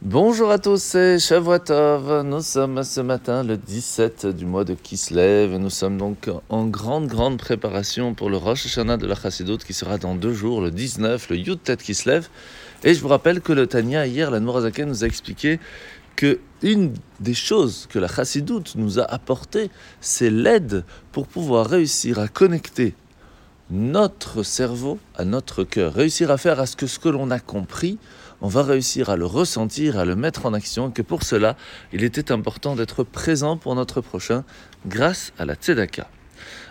Bonjour à tous, c'est Shavuotov. Nous sommes ce matin le 17 du mois de Kislev nous sommes donc en grande, grande préparation pour le Rosh Hashanah de la Chassidoute qui sera dans deux jours, le 19, le Yud Kislev. Et je vous rappelle que le Tanya, hier, la Nourazaken nous a expliqué que une des choses que la Chassidoute nous a apporté, c'est l'aide pour pouvoir réussir à connecter notre cerveau à notre cœur, réussir à faire à ce que ce que l'on a compris, on va réussir à le ressentir, à le mettre en action, que pour cela, il était important d'être présent pour notre prochain grâce à la Tzedaka.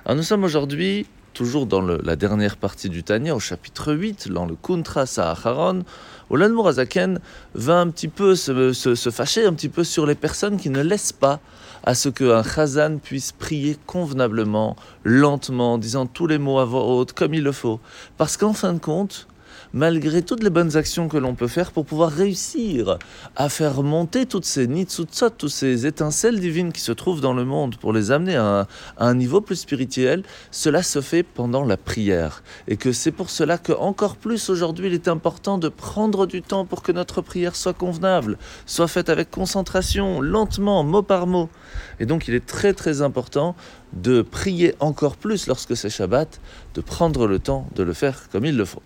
Alors nous sommes aujourd'hui toujours dans la dernière partie du Tanya, au chapitre 8, dans le Kuntra Saharon, où l'Anmour Azaken va un petit peu se, se, fâcher un petit peu sur les personnes qui ne laissent pas à ce qu'un chazan puisse prier convenablement, lentement, disant tous les mots à voix haute, comme il le faut. Parce qu'en fin de compte, malgré toutes les bonnes actions que l'on peut faire pour pouvoir réussir à faire monter toutes ces nitsutsot, toutes ces étincelles divines qui se trouvent dans le monde, pour les amener à un, niveau plus spirituel, cela se fait pendant la prière. Et que c'est pour cela que encore plus aujourd'hui, il est important de prendre du temps pour que notre prière soit convenable, soit faite avec concentration, lentement, mot par mot. Et donc il est très très important de prier encore plus lorsque c'est Shabbat, de prendre le temps de le faire comme il le faut.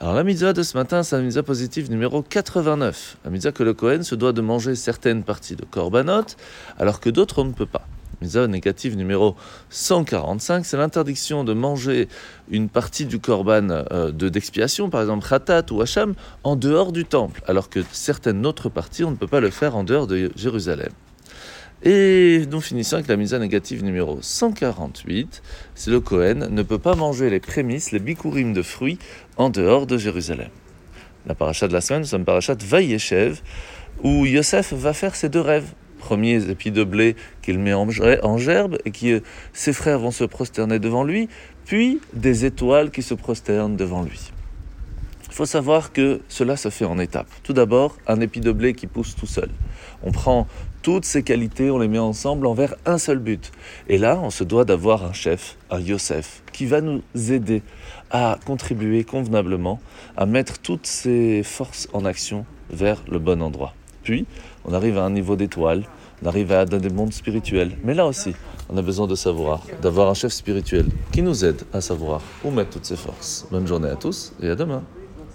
Alors la mitzvah de ce matin, c'est la mitzvah positive numéro 89. La mitzvah que le Kohen se doit de manger certaines parties de korbanot, alors que d'autres on ne peut pas. Mitzvah négative numéro 145, c'est l'interdiction de manger une partie du korban euh, de d'expiation, par exemple khatat ou hacham, en dehors du temple, alors que certaines autres parties, on ne peut pas le faire en dehors de Jérusalem. Et nous finissons avec la mise négative numéro 148. C'est le Kohen ne peut pas manger les prémices, les bikurim de fruits en dehors de Jérusalem. La paracha de la semaine, nous sommes parachat Vayeshev, où Yosef va faire ses deux rêves. Premier épis de blé qu'il met en gerbe et que ses frères vont se prosterner devant lui, puis des étoiles qui se prosternent devant lui. Il faut savoir que cela se fait en étapes. Tout d'abord, un épi de blé qui pousse tout seul. On prend toutes ces qualités, on les met ensemble envers un seul but. Et là, on se doit d'avoir un chef, un Yosef, qui va nous aider à contribuer convenablement, à mettre toutes ces forces en action vers le bon endroit. Puis, on arrive à un niveau d'étoile, on arrive à des mondes spirituels. Mais là aussi, on a besoin de savoir, d'avoir un chef spirituel qui nous aide à savoir où mettre toutes ces forces. Bonne journée à tous et à demain.